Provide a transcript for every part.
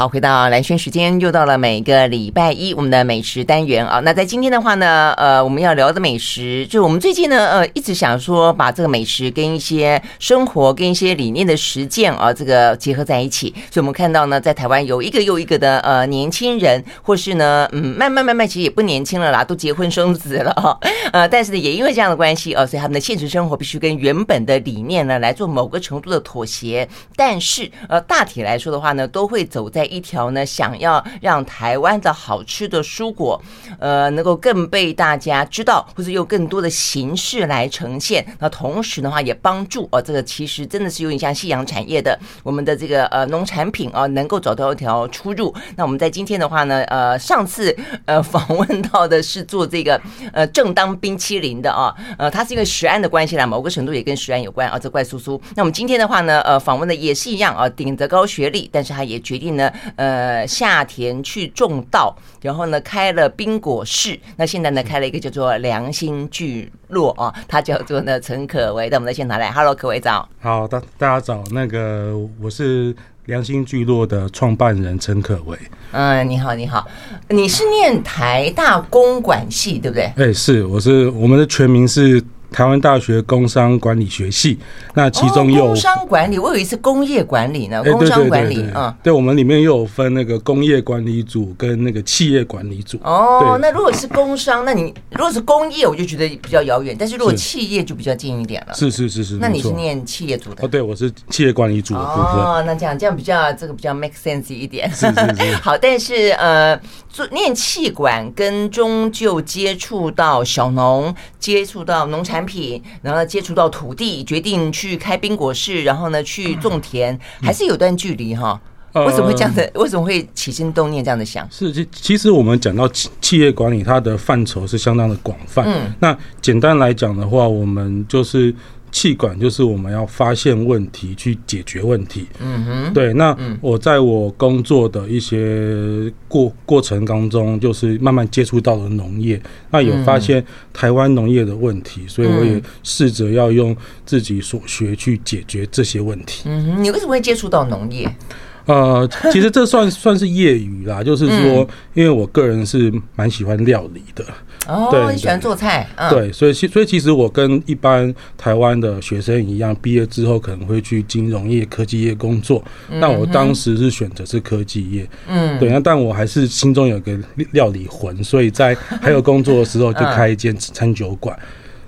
好，回到蓝轩时间，又到了每个礼拜一我们的美食单元啊。那在今天的话呢，呃，我们要聊的美食，就是我们最近呢，呃，一直想说把这个美食跟一些生活、跟一些理念的实践啊，这个结合在一起。所以我们看到呢，在台湾有一个又一个的呃年轻人，或是呢，嗯，慢慢慢慢，其实也不年轻了啦，都结婚生子了哈。呃，但是呢，也因为这样的关系哦，所以他们的现实生活必须跟原本的理念呢来做某个程度的妥协。但是呃，大体来说的话呢，都会走在。一条呢，想要让台湾的好吃的蔬果，呃，能够更被大家知道，或者用更多的形式来呈现。那同时的话，也帮助哦，这个其实真的是有点像夕阳产业的，我们的这个呃农产品啊，能够找到一条出入。那我们在今天的话呢，呃，上次呃访问到的是做这个呃正当冰淇淋的啊，呃，它是因为食安的关系啦，某个程度也跟食安有关啊，这怪叔叔。那我们今天的话呢，呃，访问的也是一样啊，顶着高学历，但是他也决定呢。呃，下田去种稻，然后呢，开了冰果室。那现在呢，开了一个叫做良心聚落啊，他叫做呢陈可为，到我们的现场来。Hello，可为早。好，大大家早。那个我是良心聚落的创办人陈可为。嗯，你好，你好，你是念台大公管系对不对？哎，是，我是我们的全名是。台湾大学工商管理学系，那其中有、哦、工商管理，我有一次工业管理呢。工商管理，嗯，对，我们里面又有分那个工业管理组跟那个企业管理组。哦，那如果是工商，那你如果是工业，我就觉得比较遥远；但是如果企业就比较近一点了。是是是是，那你是念企业组的？哦，对，我是企业管理组的部分。哦，那这样这样比较这个比较 make sense 一点。是是是。好，但是呃，做念气管跟终究接触到小农，接触到农产品，然后。接触到土地，决定去开冰果室，然后呢去种田，还是有段距离哈。为什么会这样的？为什么会起心动念这样的想？是，其其实我们讲到企企业管理，它的范畴是相当的广泛。嗯，那简单来讲的话，我们就是。企管就是我们要发现问题去解决问题。嗯哼，对。那我在我工作的一些过过程当中，就是慢慢接触到了农业，那有发现台湾农业的问题，所以我也试着要用自己所学去解决这些问题。嗯哼，你为什么会接触到农业？呃，其实这算算是业余啦，就是说，因为我个人是蛮喜欢料理的。哦，对，你喜欢做菜，嗯、对，所以其所以其实我跟一般台湾的学生一样，毕业之后可能会去金融业、科技业工作。那、嗯、我当时是选择是科技业，嗯，对，那但我还是心中有个料理魂，所以在还有工作的时候 就开一间餐酒馆。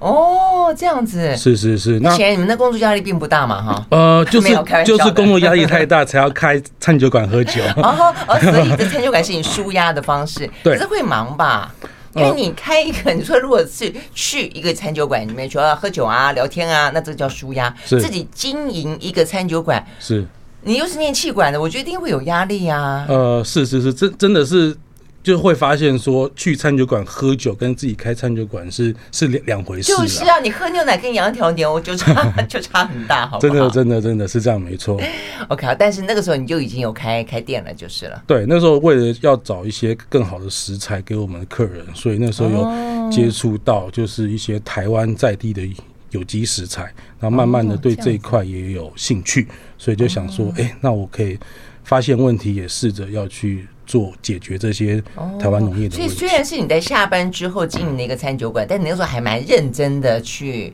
哦，这样子，是是是。那前你们的工作压力并不大嘛？哈，呃，就 是就是工作压力太大，才要开餐酒馆喝酒。哦，所以这餐酒馆是你舒压的方式，对，可是会忙吧？因为你开一个，你说如果是去一个餐酒馆里面，主要喝酒啊、聊天啊，那这叫舒压。自己经营一个餐酒馆，是你又是念气管的，我觉得一定会有压力啊。呃，是是是，真真的是。就会发现说，去餐酒馆喝酒跟自己开餐酒馆是是两两回事。就是啊，你喝牛奶跟养一条牛就差 就差很大，好不好？真的真的真的是这样，没错。OK，好，但是那个时候你就已经有开开店了，就是了。对，那时候为了要找一些更好的食材给我们的客人，所以那时候有接触到就是一些台湾在地的有机食材，然后慢慢的对这一块也有兴趣，所以就想说，哎，那我可以发现问题，也试着要去。做解决这些台湾农业的问题。所以虽然是你在下班之后经营的一个餐酒馆，但你那时候还蛮认真的去，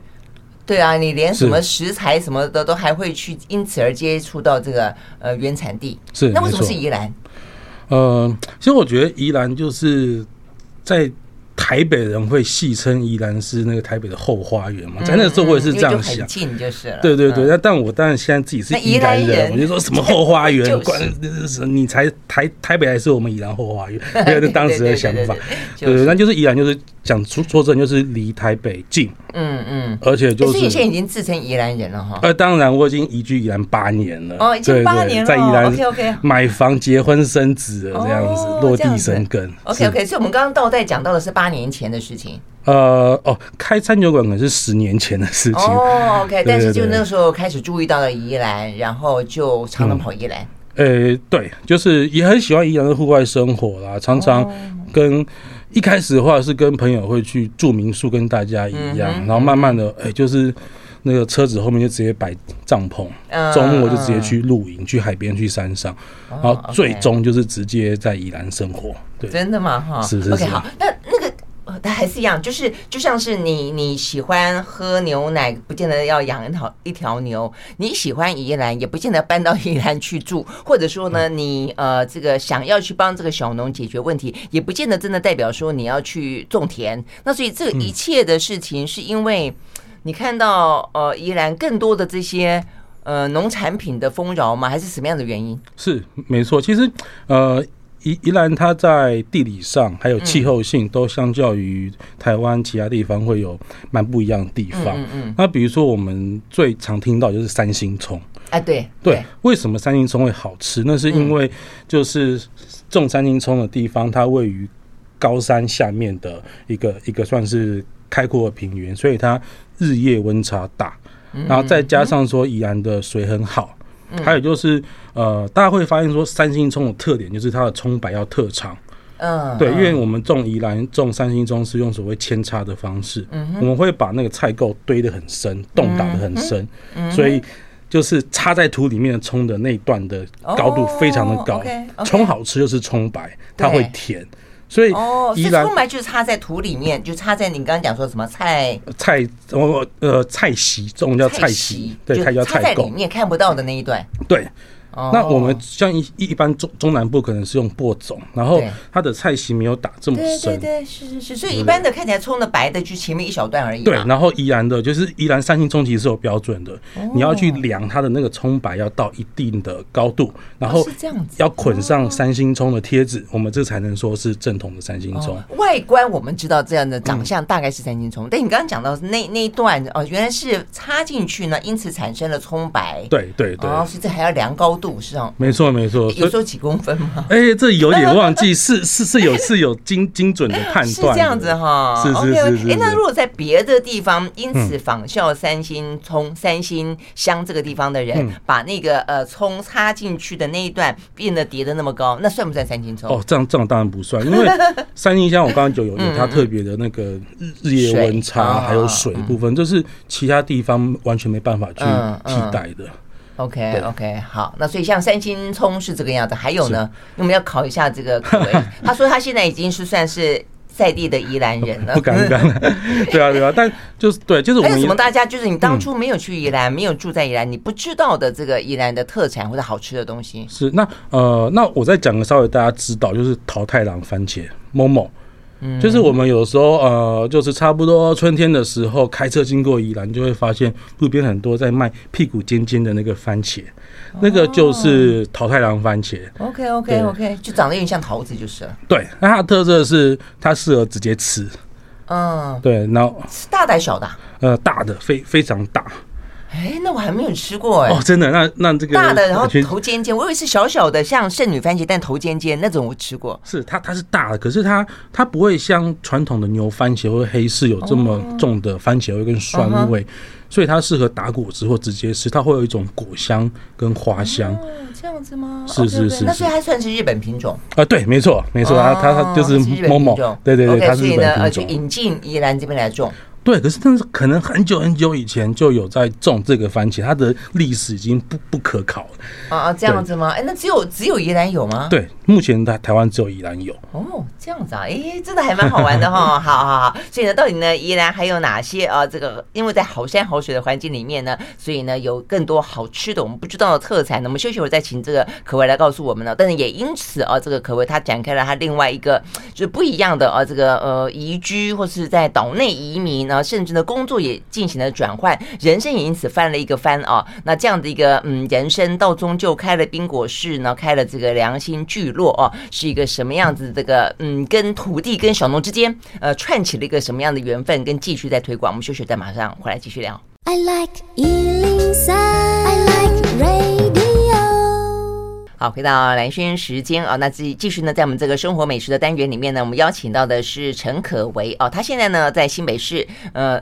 对啊，你连什么食材什么的都还会去，因此而接触到这个呃原产地。是，那为什么是宜兰？呃，其实我觉得宜兰就是在。台北人会戏称宜兰是那个台北的后花园嘛？在那时候我也是这样想，近就是了。对对对，那但我当然现在自己是宜兰人，我就说什么后花园，管你才台台北还是我们宜兰后花园，那是当时的想法。对对，那就是宜兰就是讲说说真就是离台北近，嗯嗯，而且就是你现在已经自称宜兰人了哈。呃，当然我已经移居宜兰八年了，哦，已经八年了，在宜兰买房、结婚、生子了这样子，落地生根。OK OK，所以我们刚刚倒带讲到的是八年前的事情，呃哦，开餐酒馆可能是十年前的事情哦。OK，但是就那个时候开始注意到了宜兰，然后就常常跑宜兰。呃、嗯欸，对，就是也很喜欢宜兰的户外生活啦，常常跟一开始的话是跟朋友会去住民宿，跟大家一样，然后慢慢的，哎、欸，就是那个车子后面就直接摆帐篷，周末就直接去露营，去海边，去山上，然后最终就是直接在宜兰生活。对，真的吗？哈，是是是。OK，好，那那个。它还是一样，就是就像是你你喜欢喝牛奶，不见得要养一条一条牛；你喜欢宜兰，也不见得搬到宜兰去住。或者说呢，你呃这个想要去帮这个小农解决问题，也不见得真的代表说你要去种田。那所以这一切的事情，是因为你看到呃宜兰更多的这些呃农产品的丰饶吗？还是什么样的原因？是没错，其实呃。宜宜兰，它在地理上还有气候性都相较于台湾其他地方会有蛮不一样的地方。嗯嗯。那比如说，我们最常听到就是三星葱。啊，对对。为什么三星葱会好吃？那是因为就是种三星葱的地方，它位于高山下面的一个一个算是开阔的平原，所以它日夜温差大。然后再加上说宜兰的水很好。还有就是，呃，大家会发现说，三星葱的特点就是它的葱白要特长。嗯，对，因为我们种宜兰种三星葱是用所谓扦插的方式，我们会把那个菜垢堆得很深，洞打得很深，所以就是插在土里面的葱的那一段的高度非常的高。葱好吃就是葱白，它会甜。所以哦，所以葱白就是插在土里面，就插在你刚刚讲说什么菜菜哦呃菜席，这种叫菜席，对，它叫菜在里面看不到的那一段，对。那我们像一一般中中南部可能是用播种，然后它的菜席没有打这么深，对对对，是是是，所以一般的看起来葱的白的就前面一小段而已。对，然后宜兰的就是宜兰三星葱其实是有标准的，你要去量它的那个葱白要到一定的高度，然后是这样子。要捆上三星葱的贴纸，我们这才能说是正统的三星葱。外观我们知道这样的长相大概是三星葱，但你刚刚讲到那那一段哦，原来是插进去呢，因此产生了葱白。对对对，哦，所以这还要量高度。是啊，没错没错，有时候几公分吗？哎、欸，这有点忘记，是是是有是有精精准的判断，是这样子哈。是是是是。哎，那如果在别的地方因此仿效三星葱、三星乡这个地方的人，把那个呃葱插进去的那一段变得叠的那么高，那算不算三星葱？哦，这样这样当然不算，因为 三星乡我刚刚就有有它特别的那个日夜温差，还有水的部分，这是其他地方完全没办法去替代的。OK OK，好，那所以像三星葱是这个样子，还有呢，我们要考一下这个。他说他现在已经是算是在地的宜兰人了，不敢不敢。对啊对啊，但就是对，就是我们还有什么大家就是你当初没有去宜兰，没有住在宜兰，你不知道的这个宜兰的特产或者好吃的东西。是那呃，那我再讲个稍微大家知道，就是桃太郎番茄，Momo。就是我们有时候呃，就是差不多春天的时候，开车经过宜兰，就会发现路边很多在卖屁股尖尖的那个番茄，那个就是桃太郎番茄。OK OK OK，就长得有点像桃子，就是了。对，那它的特色是它适合直接吃。嗯，对，然后大的小的？呃，大的，非非常大。哎，那我还没有吃过哎。哦，真的？那那这个大的，然后头尖尖，我以为是小小的，像圣女番茄，但头尖尖那种我吃过。是它，它是大的，可是它它不会像传统的牛番茄或黑柿有这么重的番茄味跟酸味，所以它适合打果汁或直接吃，它会有一种果香跟花香。这样子吗？是是是，那所以它算是日本品种啊？对，没错没错，它它它就是某某，对对对，它是日本品种，去引进宜兰这边来种。对，可是但是可能很久很久以前就有在种这个番茄，它的历史已经不不可考了啊啊，这样子吗？哎，那只有只有宜兰有吗？对，目前在台湾只有宜兰有。哦，这样子啊，哎，真的还蛮好玩的哈。好好好，所以呢，到底呢，宜兰还有哪些啊？这个因为在好山好水的环境里面呢，所以呢，有更多好吃的我们不知道的特产。那么休息会儿再请这个可为来告诉我们呢。但是也因此啊，这个可为他展开了他另外一个就是不一样的啊，这个呃移居或是在岛内移民呢，甚至呢工作。也进行了转换，人生也因此翻了一个番啊。那这样的一个嗯人生，到终究开了冰果室呢，开了这个良心聚落啊，是一个什么样子？这个嗯，跟土地跟小农之间呃串起了一个什么样的缘分？跟继续在推广。我们休息再马上回来继续聊。I like 103, I like radio。好，回到蓝轩时间啊，那继继续呢，在我们这个生活美食的单元里面呢，我们邀请到的是陈可为哦，他现在呢在新北市呃。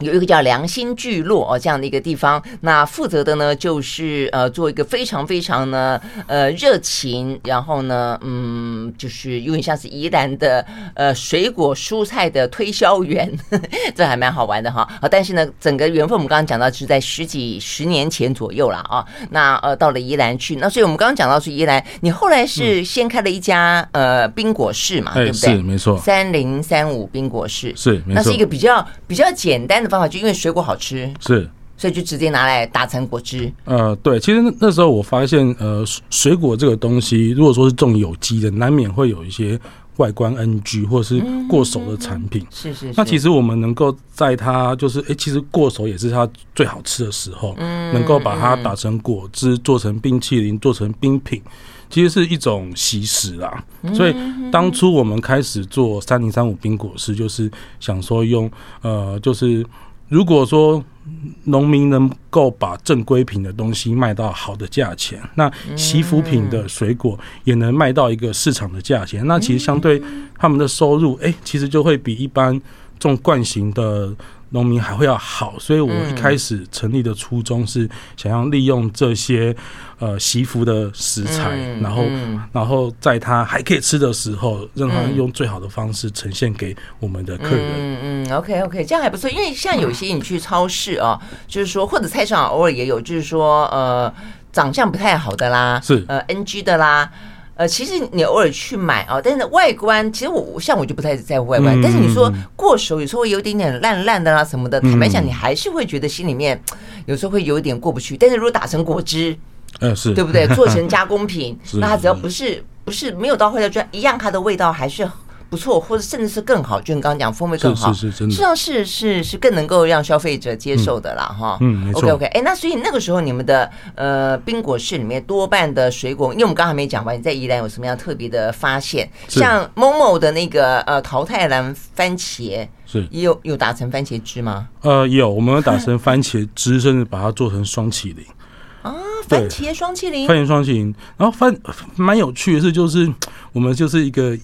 有一个叫良心聚落哦，这样的一个地方，那负责的呢就是呃做一个非常非常呢呃热情，然后呢嗯就是有点像是宜兰的呃水果蔬菜的推销员，呵 呵这还蛮好玩的哈啊！但是呢，整个缘分我们刚刚讲到是在十几十年前左右了啊。那呃到了宜兰去，那所以我们刚刚讲到是宜兰，你后来是先开了一家呃冰果室嘛，对不对？是没错，三零三五冰果室是，没错，那是一个比较比较简单的。方法就因为水果好吃，是，所以就直接拿来打成果汁。呃，对，其实那，那时候我发现，呃，水果这个东西，如果说是种有机的，难免会有一些外观 NG 或是过熟的产品。是，是是。那其实我们能够在它就是，哎、欸，其实过熟也是它最好吃的时候。嗯。能够把它打成果汁，做成冰淇淋，做成冰品。其实是一种习食啦，所以当初我们开始做三零三五冰果室，就是想说用呃，就是如果说农民能够把正规品的东西卖到好的价钱，那习福品的水果也能卖到一个市场的价钱，那其实相对他们的收入，哎，其实就会比一般种惯行的。农民还会要好，所以我一开始成立的初衷是想要利用这些呃习服的食材，然后然后在他还可以吃的时候，让他用最好的方式呈现给我们的客人。嗯嗯，OK OK，这样还不错。因为像有些你去超市啊，就是说或者菜市场偶尔也有，就是说呃长相不太好的啦，是呃 NG 的啦。呃，其实你偶尔去买啊，但是外观其实我像我就不太在乎外观，但是你说过手有时候会有点点烂烂的啦什么的，坦白讲你还是会觉得心里面 有时候会有一点过不去。但是如果打成果汁，呃是，对不对？做成 加工品，那它只要不是不是没有到坏掉，就一样它的味道还是。不错，或者甚至是更好，就你刚刚讲风味更好，是是是，真的，实际上是是是更能够让消费者接受的啦，哈。嗯，没错。OK OK，哎，那所以那个时候你们的呃冰果室里面多半的水果，因为我们刚刚还没讲完，你在宜兰有什么样特别的发现？像某某的那个呃桃太郎番茄，是也有有打成番茄汁吗？呃，有，我们有打成番茄汁，甚至把它做成双淇淋。啊，番茄双淇淋，番茄双淇淋，然后番蛮有趣的是，就是我们就是一个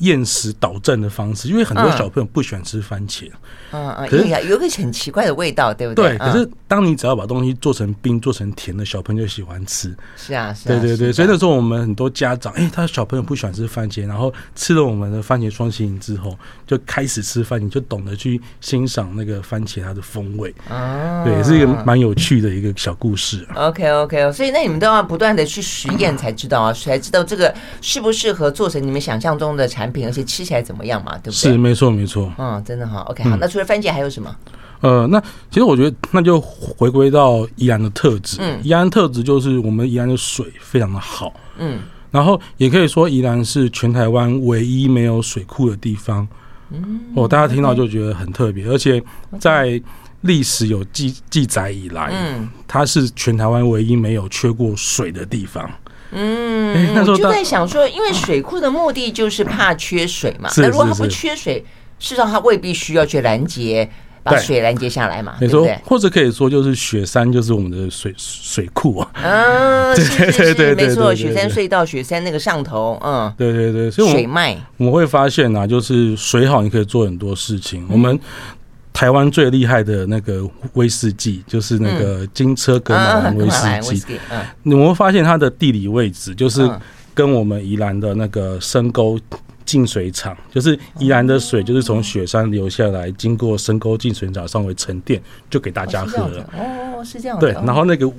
厌食导正的方式，因为很多小朋友不喜欢吃番茄。嗯嗯，可是有一个很奇怪的味道，对不对？对，可是当你只要把东西做成冰、做成甜的，小朋友就喜欢吃。是啊，是啊。对对对，所以那时候我们很多家长，哎，他小朋友不喜欢吃番茄，然后吃了我们的番茄霜淇淋之后，就开始吃番茄，就懂得去欣赏那个番茄它的风味。啊，对，是一个蛮有趣的一个小故事。OK OK，所以那你们都要不断的去实验才知道啊，才知道这个适不适合做成你们想象中的产品，而且吃起来怎么样嘛，对不对？是，没错没错。嗯，真的哈。OK，好，那。除了番茄还有什么？呃，那其实我觉得那就回归到宜兰的特质。嗯，宜兰特质就是我们宜兰的水非常的好。嗯，然后也可以说宜兰是全台湾唯一没有水库的地方。嗯，哦，大家听到就觉得很特别，而且在历史有记记载以来，嗯，它是全台湾唯一没有缺过水的地方。嗯，那时候就在想说，因为水库的目的就是怕缺水嘛。那如果它不缺水，事实上，它未必需要去拦截，把水拦截下来嘛，对不对？或者可以说，就是雪山就是我们的水水库啊。嗯，对对对，没错，雪山隧道，雪山那个上头，嗯，对对对，所以水脉我们会发现啊，就是水好，你可以做很多事情。我们台湾最厉害的那个威士忌，就是那个金车格马兰威士忌。嗯，你们会发现它的地理位置，就是跟我们宜兰的那个深沟。净水厂就是宜兰的水，就是从雪山流下来，经过深沟净水厂稍微沉淀，就给大家喝了。哦，是这样。对，然后那个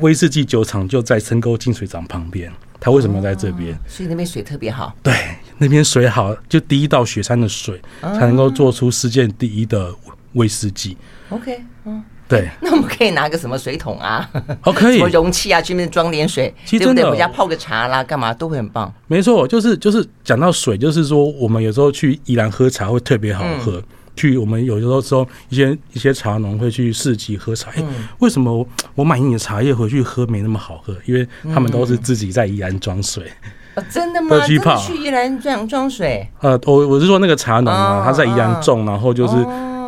威士忌酒厂就在深沟净水厂旁边。它为什么要在这边？所以那边水特别好。对，那边水好，就第一道雪山的水才能够做出世界第一的威士忌。OK，嗯。对，那我们可以拿个什么水桶啊？哦，可以，什么容器啊，去那边装点水，对不对？回家泡个茶啦，干嘛都会很棒。没错，就是就是讲到水，就是说我们有时候去宜兰喝茶会特别好喝。去我们有时候说一些一些茶农会去市集喝茶，哎，为什么我我买你的茶叶回去喝没那么好喝？因为他们都是自己在宜兰装水。真的吗？真的去宜兰装装水？呃，我我是说那个茶农啊，他在宜兰种，然后就是。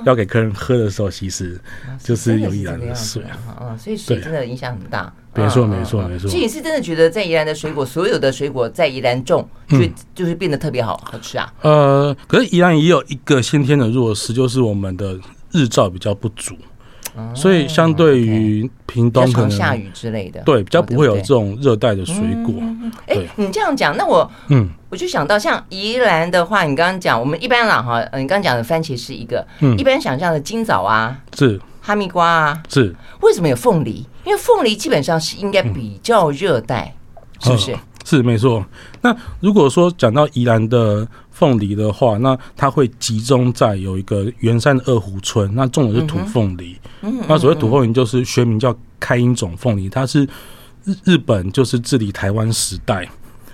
要给客人喝的时候，其实就是有宜兰的水啊，嗯，所以水真的影响很大。没错，没错，没错。你是真的觉得在宜兰的水果，所有的水果在宜兰种，就就是变得特别好好吃啊？呃，可是宜兰也有一个先天的弱势，就是我们的日照比较不足。所以相对于屏东可能下雨之类的，对，比较不会有这种热带的水果。哎，你这样讲，那我嗯，我就想到像宜兰的话，你刚刚讲，我们一般啦哈，你刚刚讲的番茄是一个，嗯，一般想象的金枣啊，是哈密瓜啊，是为什么有凤梨？因为凤梨基本上是应该比较热带，是不是？是没错。那如果说讲到宜兰的。凤梨的话，那它会集中在有一个圆山的二湖村，那种的是土凤梨。嗯，那所谓土凤梨就是学名叫开音种凤梨，它是日日本就是治理台湾时代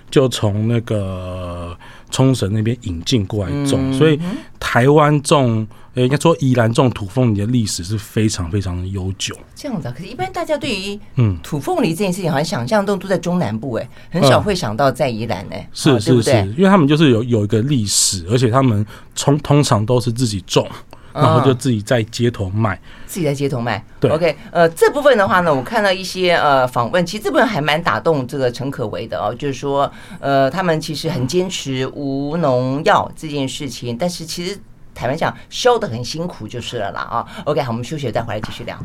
就从那个冲绳那边引进过来种，所以台湾种。呃，应该说宜兰种土凤梨的历史是非常非常的悠久。这样子啊，可是，一般大家对于嗯土凤梨这件事情，好像想象中都在中南部，哎，很少会想到在宜兰，哎，是是是，因为他们就是有有一个历史，而且他们通通常都是自己种，然后就自己在街头卖，自己在街头卖。对，OK，呃，这部分的话呢，我看到一些呃访问，其实这部分还蛮打动这个陈可为的哦，就是说，呃，他们其实很坚持无农药这件事情，但是其实。坦白讲，修的很辛苦就是了啦啊。OK，好，我们休息再回来继续聊。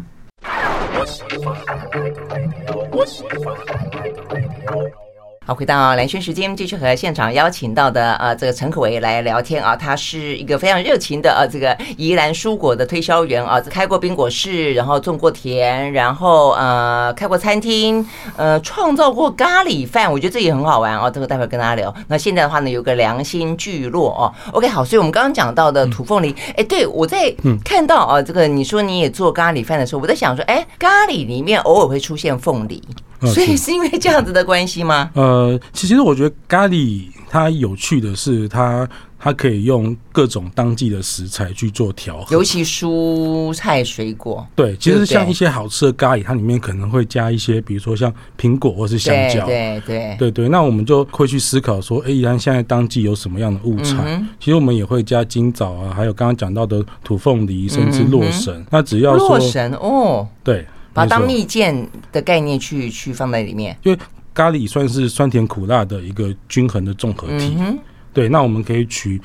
好，回到蓝轩时间，继续和现场邀请到的呃这个陈可为来聊天啊，他是一个非常热情的呃这个宜兰蔬果的推销员啊，开过冰果室，然后种过田，然后呃开过餐厅，呃创造过咖喱饭，我觉得这也很好玩啊，这个待会跟大家聊。那现在的话呢，有个良心聚落哦，OK 好，所以我们刚刚讲到的土凤梨，哎、嗯，对我在看到啊这个你说你也做咖喱饭的时候，我在想说，哎，咖喱里面偶尔会出现凤梨。所以是因为这样子的关系吗？呃，其实我觉得咖喱它有趣的是它，它它可以用各种当季的食材去做调和，尤其蔬菜水果。对，其实像一些好吃的咖喱，它里面可能会加一些，比如说像苹果或是香蕉。对对对对，那我们就会去思考说，哎，宜兰现在当季有什么样的物产？嗯、其实我们也会加金枣啊，还有刚刚讲到的土凤梨，甚至洛神。嗯、那只要说洛神哦，对。把它当蜜饯的概念去去放在里面，因为咖喱算是酸甜苦辣的一个均衡的综合体。对，那我们可以取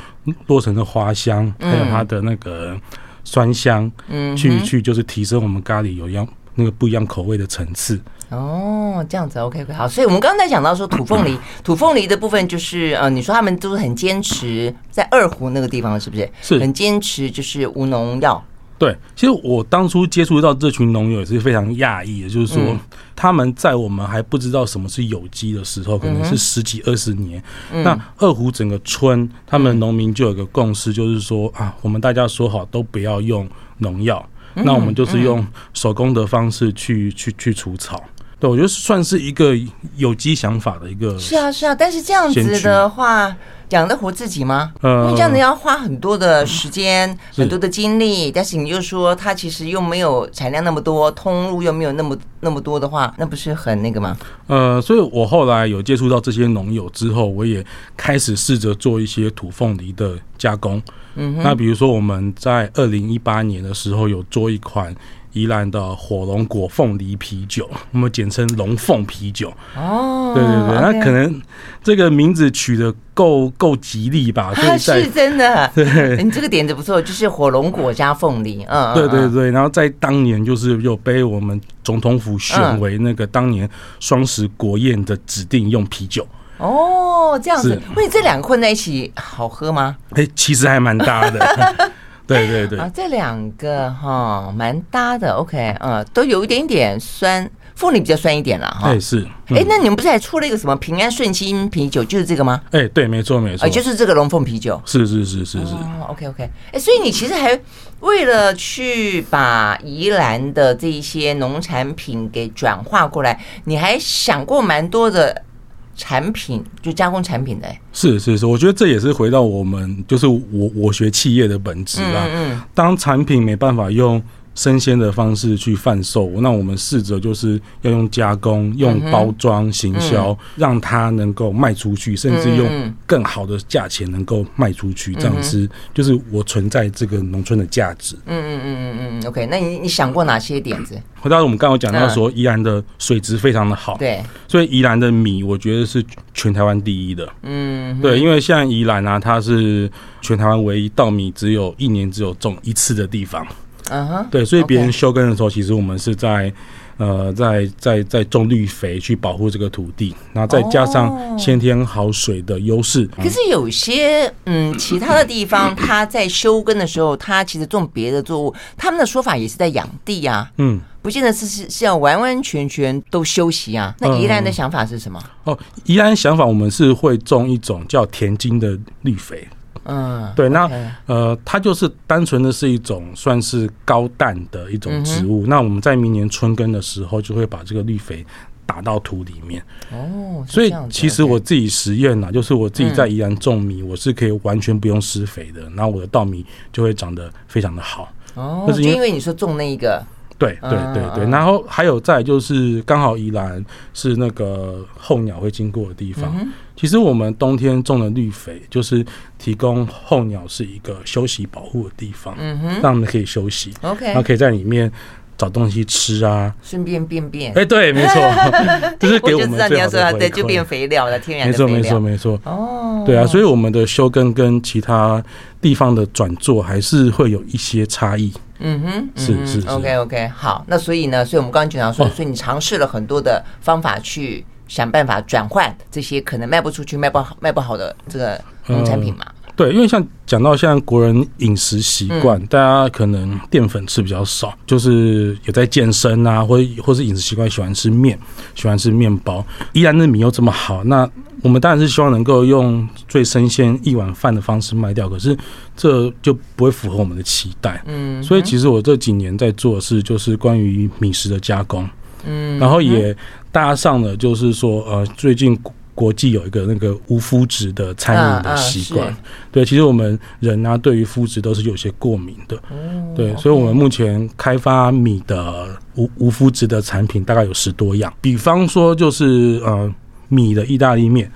洛神的花香，还有它的那个酸香，嗯，去去就是提升我们咖喱有一样那个不一样口味的层次。哦，这样子，OK OK，好。所以我们刚才讲到说土凤梨，土凤梨的部分就是呃，你说他们都是很坚持在二胡那个地方，是不是？是很坚持，就是无农药。对，其实我当初接触到这群农友也是非常讶异的，就是说他们在我们还不知道什么是有机的时候，可能是十几二十年。那二湖整个村，他们农民就有个共识，就是说啊，我们大家说好都不要用农药，那我们就是用手工的方式去去去除草。对，我觉得算是一个有机想法的一个。是啊，是啊，但是这样子的话。养得活自己吗？因为这样子要花很多的时间、很多的精力，但是你又说它其实又没有产量那么多，通路又没有那么那么多的话，那不是很那个吗？呃，所以我后来有接触到这些农友之后，我也开始试着做一些土凤梨的加工。嗯，那比如说我们在二零一八年的时候有做一款。宜兰的火龙果凤梨啤酒，我们简称龙凤啤酒。哦，对对对，那可能这个名字取得够够吉利吧？它是真的。对，你这个点子不错，就是火龙果加凤梨。嗯，对对对。然后在当年就是有被我们总统府选为那个当年双十国宴的指定用啤酒。哦，这样子，那你这两个混在一起好喝吗？哎，其实还蛮搭的。对对对啊，这两个哈蛮搭的，OK，嗯，都有一点点酸，凤梨比较酸一点了哈。哎是，哎，那你们不是还出了一个什么平安顺心啤酒，就是这个吗？哎，对，没错没错，就是这个龙凤啤酒。是是是是是，OK OK，哎，所以你其实还为了去把宜兰的这一些农产品给转化过来，你还想过蛮多的。产品就加工产品的，是是是，我觉得这也是回到我们就是我我学企业的本质啊。嗯嗯，当产品没办法用。生鲜的方式去贩售，那我们试着就是要用加工、用包装、行销，让它能够卖出去，甚至用更好的价钱能够卖出去。这样子就是我存在这个农村的价值。嗯嗯嗯嗯嗯。OK，那你你想过哪些点子？回到我们刚刚讲到说，宜兰的水质非常的好，对，所以宜兰的米我觉得是全台湾第一的。嗯，对，因为像宜兰啊，它是全台湾唯一稻米只有一年只有种一次的地方。嗯哼，对，所以别人休耕的时候，其实我们是在。呃，在在在种绿肥去保护这个土地，然后再加上先天好水的优势。可是有些嗯，其他的地方，他在休耕的时候，他其实种别的作物，他们的说法也是在养地啊。嗯，不见得是是是要完完全全都休息啊。那宜兰的想法是什么？哦，宜兰想法，我们是会种一种叫田金的绿肥。嗯，对，那呃，它就是单纯的是一种算是高氮的一种植物。嗯、那我们在明年春耕的时候，就会把这个绿肥打到土里面。哦，所以其实我自己实验呐，就是我自己在宜兰种米，我是可以完全不用施肥的，然后我的稻米就会长得非常的好。哦，就是因为你说种那一个。对对对对，然后还有再就是刚好宜兰是那个候鸟会经过的地方。其实我们冬天种的绿肥，就是提供候鸟是一个休息保护的地方，嗯哼，让他们可以休息，OK，然后可以在里面找东西吃啊，顺便便便。哎，对，没错，就是给我们最好的对，就变肥料了，天然的肥料，没错没错没错。哦，对啊，所以我们的休耕跟其他地方的转做还是会有一些差异。嗯哼，是是，是，OK OK，好，那所以呢，所以我们刚刚讲到说，哦、所以你尝试了很多的方法去想办法转换这些可能卖不出去、卖不好、卖不好的这个农产品嘛。嗯、对，因为像讲到现在国人饮食习惯，嗯、大家可能淀粉吃比较少，就是有在健身啊，或或是饮食习惯喜欢吃面，喜欢吃面包。依然的米又这么好，那。我们当然是希望能够用最生鲜一碗饭的方式卖掉，可是这就不会符合我们的期待。嗯，所以其实我这几年在做的事就是关于米食的加工。嗯，然后也搭上了，就是说呃，最近国际有一个那个无麸质的餐饮的习惯。对，其实我们人啊，对于麸质都是有些过敏的。对，所以我们目前开发米的无无麸质的产品大概有十多样，比方说就是呃。米的意大利面，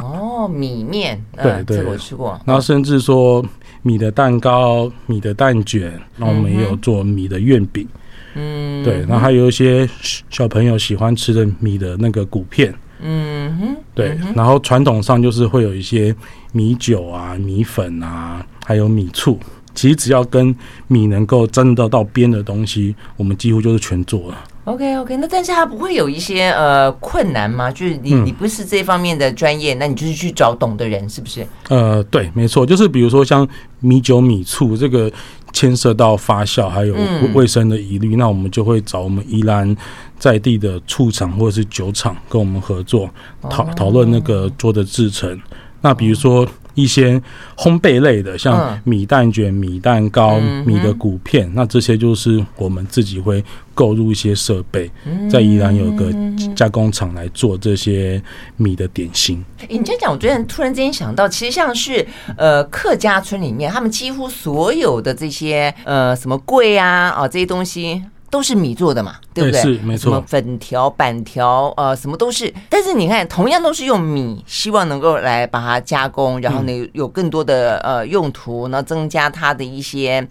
哦，米面，对对，我吃过。然后甚至说米的蛋糕、米的蛋卷，然后我们也有做米的月饼，嗯，对。然后还有一些小朋友喜欢吃的米的那个谷片，嗯哼，对。然后传统上就是会有一些米酒啊、米粉啊，还有米醋。其实只要跟米能够沾得到边的东西，我们几乎就是全做了。OK OK，那但是它不会有一些呃困难吗？就是你你不是这方面的专业，嗯、那你就是去找懂的人，是不是？呃，对，没错，就是比如说像米酒、米醋这个牵涉到发酵还有卫生的疑虑，嗯、那我们就会找我们宜兰在地的醋厂或者是酒厂跟我们合作，讨讨论那个做的制成。那比如说。一些烘焙类的，像米蛋卷、米蛋糕、米的谷片，那这些就是我们自己会购入一些设备，在宜兰有个加工厂来做这些米的点心。你这样讲，我昨天突然之间想到，其实像是呃客家村里面，他们几乎所有的这些呃什么粿啊啊这些东西。都是米做的嘛，对不对？是没错。什么粉条、板条，呃，什么都是。但是你看，同样都是用米，希望能够来把它加工，然后呢，有更多的呃用途，然后增加它的一些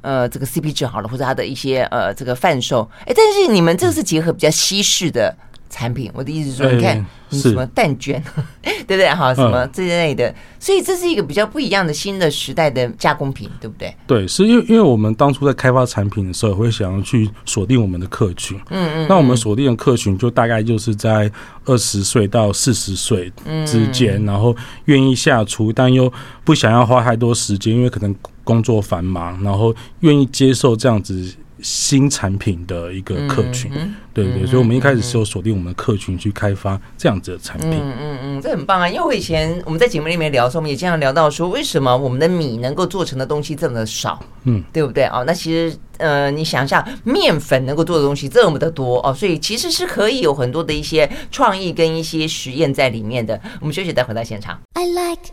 呃这个 CP 值好了，或者它的一些呃这个贩售。哎，但是你们这个是结合比较西式的。产品，我的意思是说，你看你什么蛋卷，对不对？哈，什么这一类的，所以这是一个比较不一样的新的时代的加工品，对不对？对，是因为因为我们当初在开发产品的时候，会想要去锁定我们的客群，嗯嗯，那我们锁定的客群就大概就是在二十岁到四十岁之间，然后愿意下厨，但又不想要花太多时间，因为可能工作繁忙，然后愿意接受这样子。新产品的一个客群，嗯、对对，嗯、所以我们一开始是有锁定我们的客群去开发这样子的产品。嗯嗯嗯，这很棒啊！因为我以前我们在节目里面聊的时候，我们也经常聊到说，为什么我们的米能够做成的东西这么的少？嗯，对不对啊？那其实呃，你想一下，面粉能够做的东西这么的多哦，所以其实是可以有很多的一些创意跟一些实验在里面的。我们休息再回到现场。I like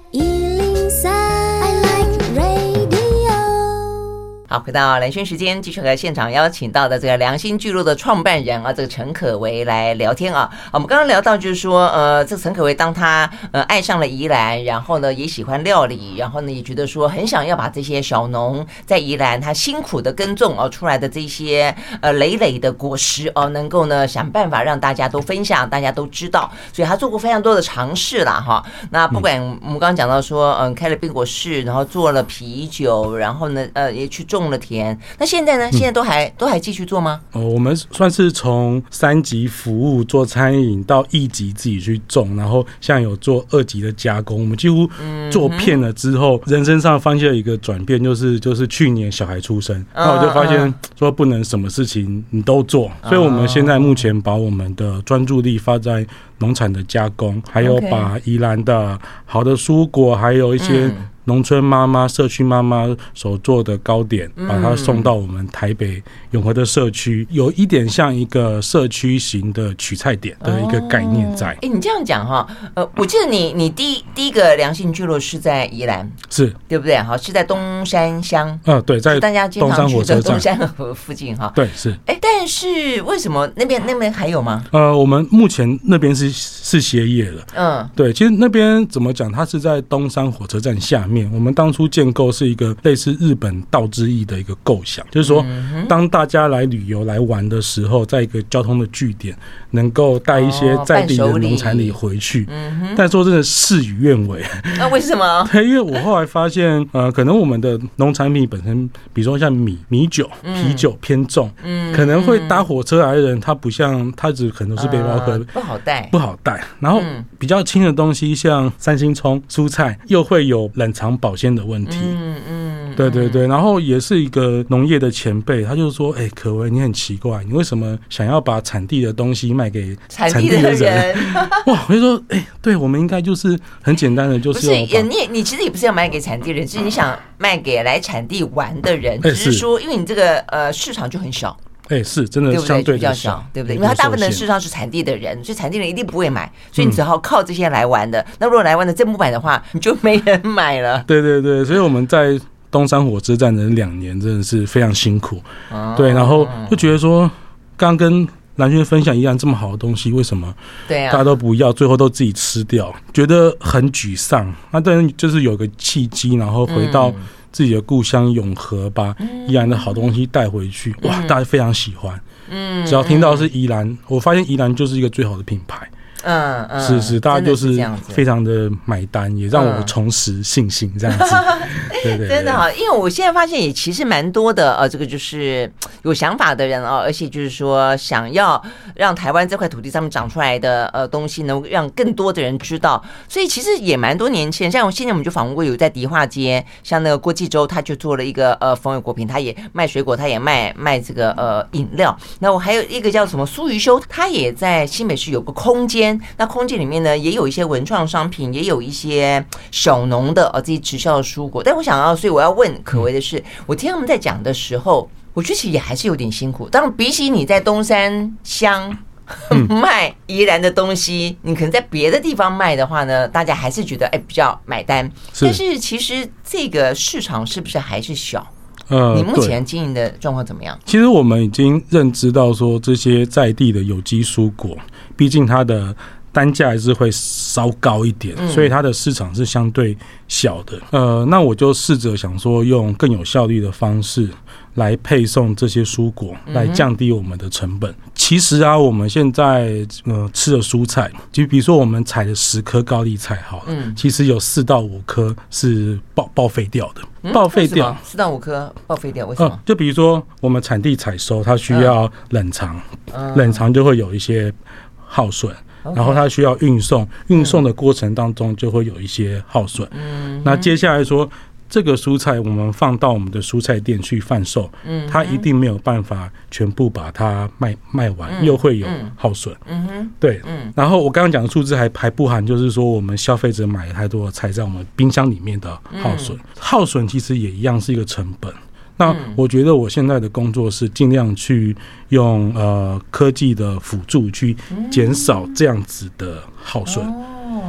好，回到蓝轩时间，继续和现场邀请到的这个良心聚落的创办人啊，这个陈可为来聊天啊。我们刚刚聊到，就是说，呃，这个陈可为当他呃爱上了宜兰，然后呢也喜欢料理，然后呢也觉得说很想要把这些小农在宜兰他辛苦的耕种啊出来的这些呃累累的果实哦，能够呢想办法让大家都分享，大家都知道，所以他做过非常多的尝试啦哈。那不管我们刚刚讲到说，嗯，开了冰果室，然后做了啤酒，然后呢呃也去种。种了田。那现在呢？现在都还、嗯、都还继续做吗？哦，我们算是从三级服务做餐饮到一级自己去种，然后像有做二级的加工。我们几乎做遍了之后，嗯、人生上发现了一个转变，就是就是去年小孩出生，那、嗯、我就发现说不能什么事情你都做，所以我们现在目前把我们的专注力放在农产的加工，还有把宜兰的好的蔬果，还有一些。农村妈妈、社区妈妈所做的糕点，把它送到我们台北永和的社区，有一点像一个社区型的取菜点的一个概念在。哎，你这样讲哈，呃，我记得你你第一第一个良性聚落是在宜兰，是对不对？哈，是在东山乡。嗯，对，在大家经常去的东山河附近哈。对，是。哎，但是为什么那边那边还有吗？呃，我们目前那边是是歇业了。嗯，对，其实那边怎么讲？它是在东山火车站下面。面我们当初建构是一个类似日本道之驿的一个构想，就是说，当大家来旅游来玩的时候，在一个交通的据点，能够带一些在地的农产品回去。但说真的，事与愿违。那为什么？对，因为我后来发现，呃，可能我们的农产品本身，比如说像米、米酒、啤酒偏重，嗯可能会搭火车来的人，他不像他只可能是背包客，不好带，不好带。然后比较轻的东西，像三星葱、蔬菜，又会有冷藏。藏保鲜的问题，嗯嗯，对对对，然后也是一个农业的前辈，他就说：“哎，可为，你很奇怪，你为什么想要把产地的东西卖给产地的人？” 哇，我就说：“哎，对我们应该就是很简单的，就是不是你你其实也不是要卖给产地人，是你想卖给来产地玩的人，只是说因为你这个呃市场就很小。”哎，是真的，相对比较少，对不对？因为它大部分的事实上是产地的人，所以产地人一定不会买，所以你只好靠这些来玩的。那如果来玩的真不买的话，你就没人买了。对对对，所以我们在东山火车站的两年真的是非常辛苦。对，然后就觉得说，刚跟蓝轩分享一样这么好的东西，为什么对大家都不要，最后都自己吃掉，觉得很沮丧。那当然就是有个契机，然后回到。自己的故乡永和，把宜兰的好东西带回去，嗯、哇，大家非常喜欢。嗯，只要听到是宜兰，嗯、我发现宜兰就是一个最好的品牌。嗯嗯，是是，大家就是非常的买单，也让我重拾信心，这样子。对对，真的哈，因为我现在发现也其实蛮多的呃，这个就是有想法的人哦，而且就是说想要让台湾这块土地上面长出来的呃东西，能让更多的人知道，所以其实也蛮多年轻人。像我现在我们就访问过有在迪化街，像那个郭继洲，他就做了一个呃风味果品，他也卖水果，他也卖卖这个呃饮料。那我还有一个叫什么苏瑜修，他也在新北市有个空间。那空间里面呢，也有一些文创商品，也有一些小农的哦这些直销的蔬果。但我想要，所以我要问可为的是，我听他们在讲的时候，我觉得其实也还是有点辛苦。当然，比起你在东山乡 卖宜兰的东西，你可能在别的地方卖的话呢，大家还是觉得哎比较买单。但是其实这个市场是不是还是小？呃，你目前经营的状况怎么样？其实我们已经认知到说，这些在地的有机蔬果。毕竟它的单价还是会稍高一点，所以它的市场是相对小的。呃，那我就试着想说，用更有效率的方式来配送这些蔬果，来降低我们的成本。其实啊，我们现在呃吃的蔬菜，就比如说我们采的十颗高丽菜，好了，其实有四到五颗是报报废掉的，报废掉。四到五颗报废掉，为什么？就比如说我们产地采收，它需要冷藏，冷藏就会有一些。耗损，然后它需要运送，运送的过程当中就会有一些耗损。嗯，那接下来说这个蔬菜，我们放到我们的蔬菜店去贩售，嗯，它一定没有办法全部把它卖卖完，又会有耗损。嗯哼，对，嗯。然后我刚刚讲的数字还还不含，就是说我们消费者买太多的菜在我们冰箱里面的耗损，耗损其实也一样是一个成本。那我觉得我现在的工作是尽量去用呃科技的辅助去减少这样子的耗损。哦，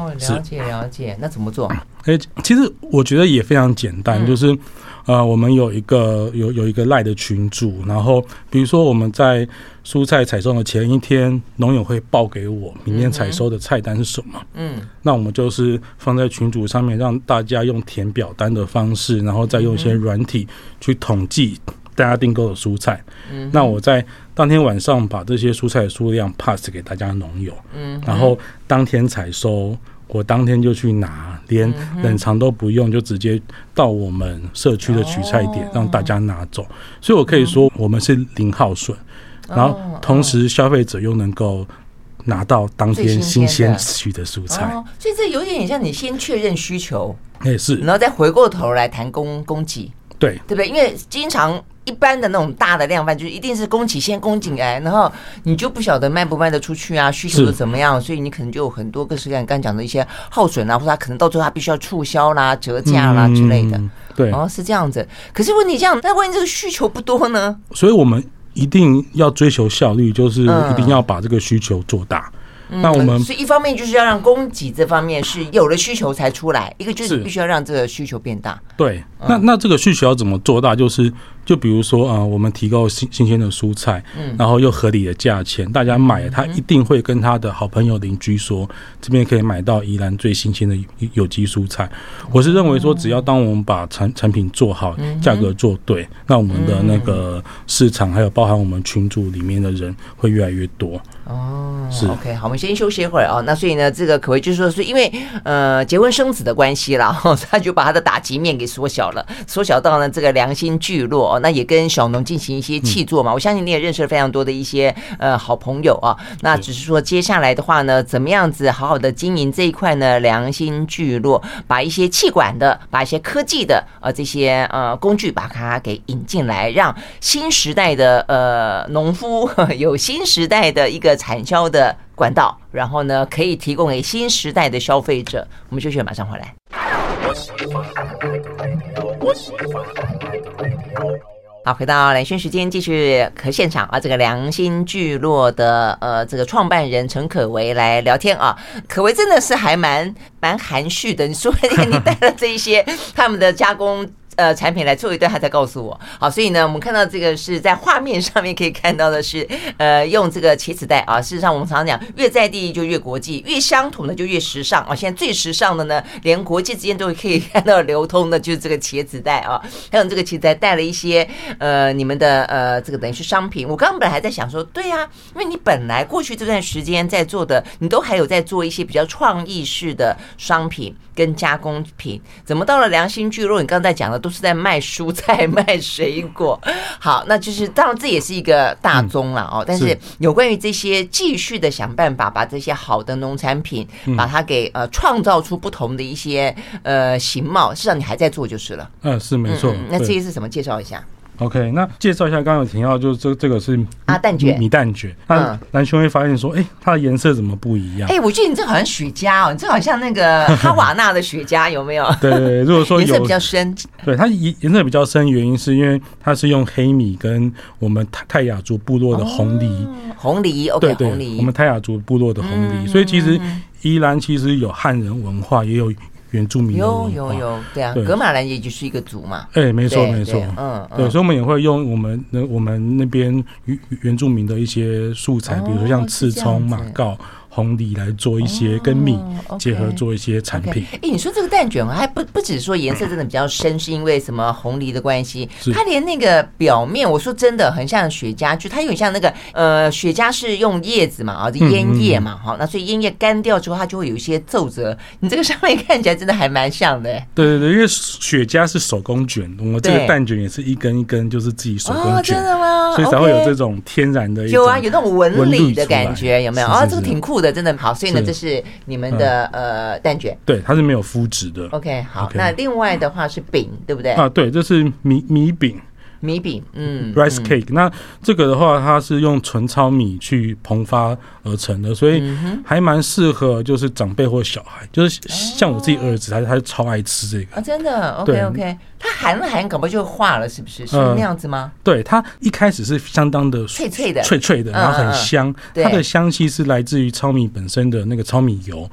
了解了解，那怎么做？哎，其实我觉得也非常简单，就是。呃，我们有一个有有一个赖的群主，然后比如说我们在蔬菜采收的前一天，农友会报给我明天采收的菜单是什么。嗯，那我们就是放在群组上面，让大家用填表单的方式，然后再用一些软体去统计大家订购的蔬菜。嗯，那我在当天晚上把这些蔬菜的数量 pass 给大家农友。嗯，然后当天采收。我当天就去拿，连冷藏都不用，就直接到我们社区的取菜点让大家拿走。所以我可以说，我们是零耗损，然后同时消费者又能够拿到当天新鲜取的蔬菜。所以这有点像你先确认需求，也是，然后再回过头来谈供供给，对对不对？因为经常。一般的那种大的量贩，就是一定是供给先供给来，然后你就不晓得卖不卖得出去啊，需求是怎么样，所以你可能就有很多各式各样刚讲的一些耗损啊，或者他可能到最后他必须要促销啦、折价啦之类的。嗯、对，哦，是这样子。可是问题这样，那万一这个需求不多呢？所以我们一定要追求效率，就是一定要把这个需求做大。嗯那我们所以一方面就是要让供给这方面是有了需求才出来，一个就是必须要让这个需求变大。对，那那这个需求要怎么做大？就是就比如说啊，我们提供新新鲜的蔬菜，嗯然后又合理的价钱，大家买他一定会跟他的好朋友邻居说，这边可以买到宜兰最新鲜的有机蔬菜。我是认为说，只要当我们把产产品做好，价格做对，那我们的那个市场还有包含我们群组里面的人会越来越多。哦，是 OK，好，我们先休息一会儿啊。那所以呢，这个可谓就是说，是因为呃结婚生子的关系啦，他就把他的打击面给缩小了，缩小到呢这个良心聚落。那也跟小农进行一些契作嘛。我相信你也认识了非常多的一些呃好朋友啊。那只是说接下来的话呢，怎么样子好好的经营这一块呢？良心聚落，把一些气管的，把一些科技的呃这些呃工具把它给引进来，让新时代的呃农夫 有新时代的一个。产销的管道，然后呢，可以提供给新时代的消费者。我们休息，马上回来。好，回到兰萱时间，继续和现场啊，这个良心聚落的呃，这个创办人陈可为来聊天啊。可为真的是还蛮蛮含蓄的，你说 你带了这一些他们的加工。呃，产品来做一段，他才告诉我。好，所以呢，我们看到这个是在画面上面可以看到的是，呃，用这个茄子袋啊。事实上，我们常常讲，越在地就越国际，越乡土呢就越时尚啊。现在最时尚的呢，连国际之间都可以看到流通的，就是这个茄子袋啊。还有这个茄子袋带了一些呃，你们的呃，这个等于是商品。我刚刚本来还在想说，对呀，因为你本来过去这段时间在做的，你都还有在做一些比较创意式的商品跟加工品，怎么到了良心聚落？你刚才讲的。都是在卖蔬菜、卖水果，好，那就是当然这也是一个大宗了哦。但是有关于这些，继续的想办法把这些好的农产品，把它给呃创造出不同的一些呃形貌，事实上你还在做就是了。嗯，是没错。那这些是什么？介绍一下。OK，那介绍一下，刚刚有提到，就是这这个是啊蛋卷米蛋卷。那蓝兄会发现说，哎、欸，它的颜色怎么不一样？哎、欸，我觉得你这好像雪茄哦，你这好像那个 哈瓦那的雪茄，有没有？对，对对，如果说 颜色比较深，对它颜颜色比较深，原因是因为它是用黑米跟我们泰泰雅族部落的红梨、哦，红梨，OK，对对，红梨，我们泰雅族部落的红梨，嗯、所以其实宜兰其实有汉人文化，也有。原住民有有有，对啊，格马兰也就是一个族嘛。哎，没错没错，嗯，对，所以我们也会用我们那我们那边原原住民的一些素材，比如说像刺葱、马告。红梨来做一些跟米结合做一些产品。哎，你说这个蛋卷还不不只是说颜色真的比较深，是因为什么红梨的关系？它连那个表面，我说真的很像雪茄，就它有点像那个呃，雪茄是用叶子嘛啊，烟叶嘛，好，那所以烟叶干掉之后，它就会有一些皱褶。你这个上面看起来真的还蛮像的。对对对，因为雪茄是手工卷，我们这个蛋卷也是一根一根，就是自己手工卷，真的吗？所以才会有这种天然的有啊，有那种纹理的感觉，有没有啊？这个挺酷的，真的好，所以呢，这是你们的呃蛋卷，对，它是没有麸质的。OK，好，那另外的话是饼，对不对？啊，对，这是米米饼。米饼，嗯，rice cake，那这个的话，它是用纯糙米去膨发而成的，所以还蛮适合就是长辈或小孩，就是像我自己儿子，他他就超爱吃这个啊，真的，OK OK，它含了含，搞不好就化了，是不是？是那样子吗？对，它一开始是相当的脆脆的，脆脆的，然后很香，它的香气是来自于糙米本身的那个糙米油，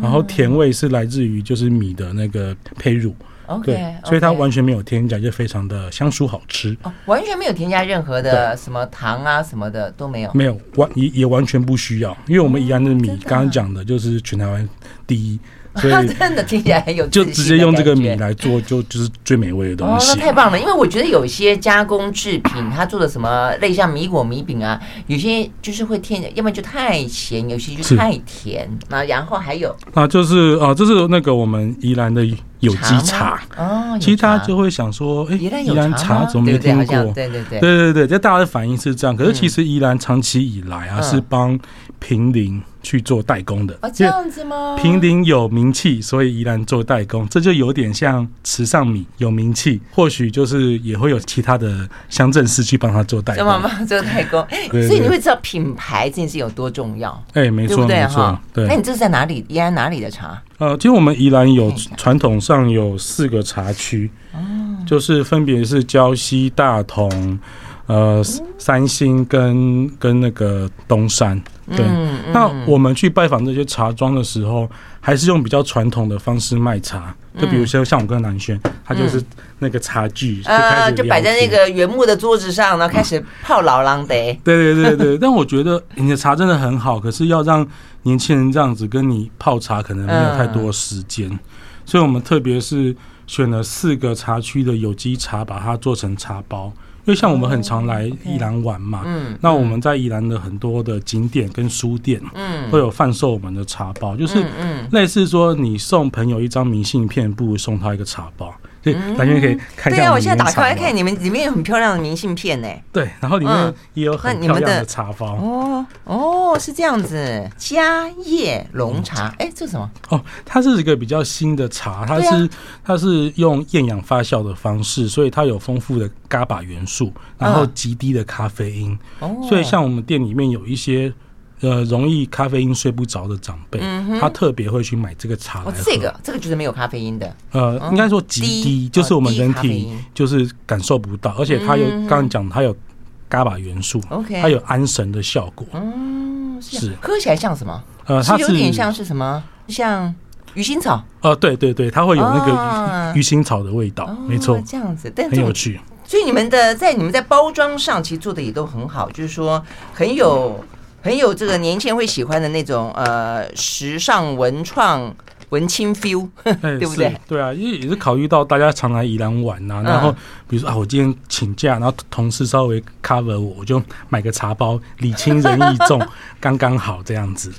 然后甜味是来自于就是米的那个胚乳。OK，所以它完全没有添加，就非常的香酥好吃。哦，完全没有添加任何的什么糖啊什么的都没有。没有完也也完全不需要，因为我们宜兰的米刚刚讲的就是全台湾第一，所以 真的听起来很有就直接用这个米来做，就就是最美味的东西。哦，那太棒了！因为我觉得有些加工制品，它做的什么类像米果、米饼啊，有些就是会添，要不然就太咸，有些就太甜。那然后还有啊，就是啊，这是那个我们宜兰的。有机茶哦，其实大家就会想说，哎，宜兰茶怎么没听过？对对对，对对对，这大家的反应是这样。可是其实宜兰长期以来啊，是帮平林去做代工的。哦，这样子吗？平林有名气，所以宜兰做代工，这就有点像池上米有名气，或许就是也会有其他的乡镇市去帮他做代工。帮忙做代工，所以你会知道品牌这件事有多重要。哎，没错，没错。对，那你这是在哪里？宜兰哪里的茶？呃，其实我们宜兰有传统上有四个茶区，就是分别是礁溪、大同、呃三星跟跟那个东山。对，那我们去拜访这些茶庄的时候，还是用比较传统的方式卖茶。就比如说像我跟南轩，他就是那个茶具，呃，就摆在那个原木的桌子上，然后开始泡老狼的。对对对对，但我觉得你的茶真的很好，可是要让年轻人这样子跟你泡茶，可能没有太多时间，所以我们特别是选了四个茶区的有机茶，把它做成茶包。因为像我们很常来宜兰玩嘛，嗯，那我们在宜兰的很多的景点跟书店，嗯，会有贩售我们的茶包，就是类似说你送朋友一张明信片，不如送他一个茶包。对，完全可以看一下。对啊，我现在打开来看，你们里面有很漂亮的明信片呢。对，然后里面也有很漂亮的茶包。哦哦，是这样子。嘉叶龙茶，哎，这是什么？哦，它是一个比较新的茶，它是它是用厌氧发酵的方式，所以它有丰富的伽巴元素，然后极低的咖啡因。哦，所以像我们店里面有一些。呃，容易咖啡因睡不着的长辈，嗯、他特别会去买这个茶来喝。哦、这个这个就是没有咖啡因的。呃，应该说极低，低就是我们人体就是感受不到，而且它有刚刚讲它有伽马元素，OK，它有安神的效果。嗯，是喝起来像什么？呃，它是有点像是什么？像鱼腥草？哦、呃，对对对，它会有那个鱼鱼腥草的味道，哦、没错，这样子，但很有趣。所以你们的在你们在包装上其实做的也都很好，就是说很有。很有这个年轻人会喜欢的那种呃时尚文创文青 feel，对不对？对啊，因为也是考虑到大家常来宜兰玩呐、啊，然后比如说啊，我今天请假，然后同事稍微 cover 我，我就买个茶包，礼轻人意重，刚刚好这样子。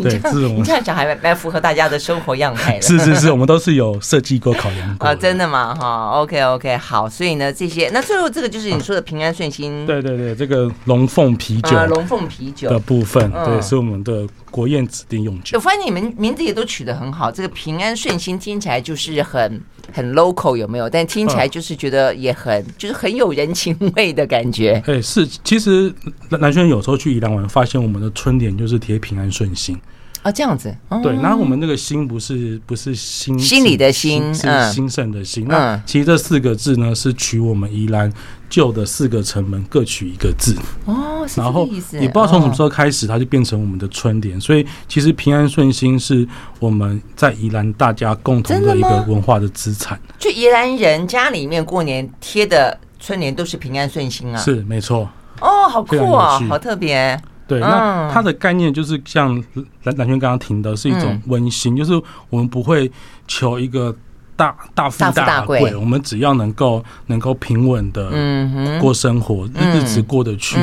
对，这种你这样讲还蛮符合大家的生活样态的。是是是，我们都是有设计过、考量过。啊，真的吗？哈，OK OK，好，所以呢，这些那最后这个就是你说的平安顺心。对对对，这个龙凤啤酒，龙凤啤酒的部分，对，是我们的国宴指定用酒。我发现你们名字也都取得很好。这个平安顺心听起来就是很很 local，有没有？但听起来就是觉得也很、嗯、就是很有人情味的感觉。哎、欸，是，其实南轩有时候去宜兰玩，发现我们的春联就是贴平安顺心啊，这样子。哦、对，然后我们那个心不是不是心心里的心，是兴盛的心。嗯、那其实这四个字呢，是取我们宜兰。旧的四个城门各取一个字哦。然后也不知道从什么时候开始，它就变成我们的春联。所以其实平安顺心是我们在宜兰大家共同的一个文化的资产。就宜兰人家里面过年贴的春联都是平安顺心啊，是没错。哦，好酷啊，好特别。对，那它的概念就是像蓝蓝轩刚刚提的，是一种温馨，就是我们不会求一个。大大富大贵，我们只要能够能够平稳的过生活，日子过得去，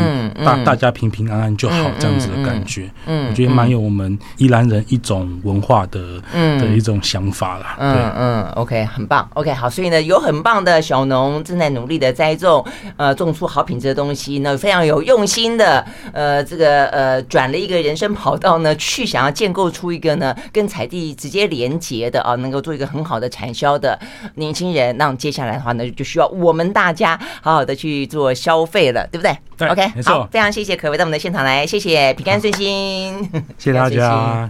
大大家平平安安就好，这样子的感觉，嗯我觉得蛮有我们宜兰人一种文化的的一种想法啦。嗯嗯，OK，很棒，OK，好，所以呢，有很棒的小农正在努力的栽种，呃，种出好品质的东西，那非常有用心的，呃，这个呃，转了一个人生跑道呢，去想要建构出一个呢，跟采地直接连接的啊，能够做一个很好的产销。的年轻人，那接下来的话呢，就需要我们大家好好的去做消费了，对不对？对，OK。好，非常谢谢可为到我们的现场来，谢谢平安顺心，谢谢大家。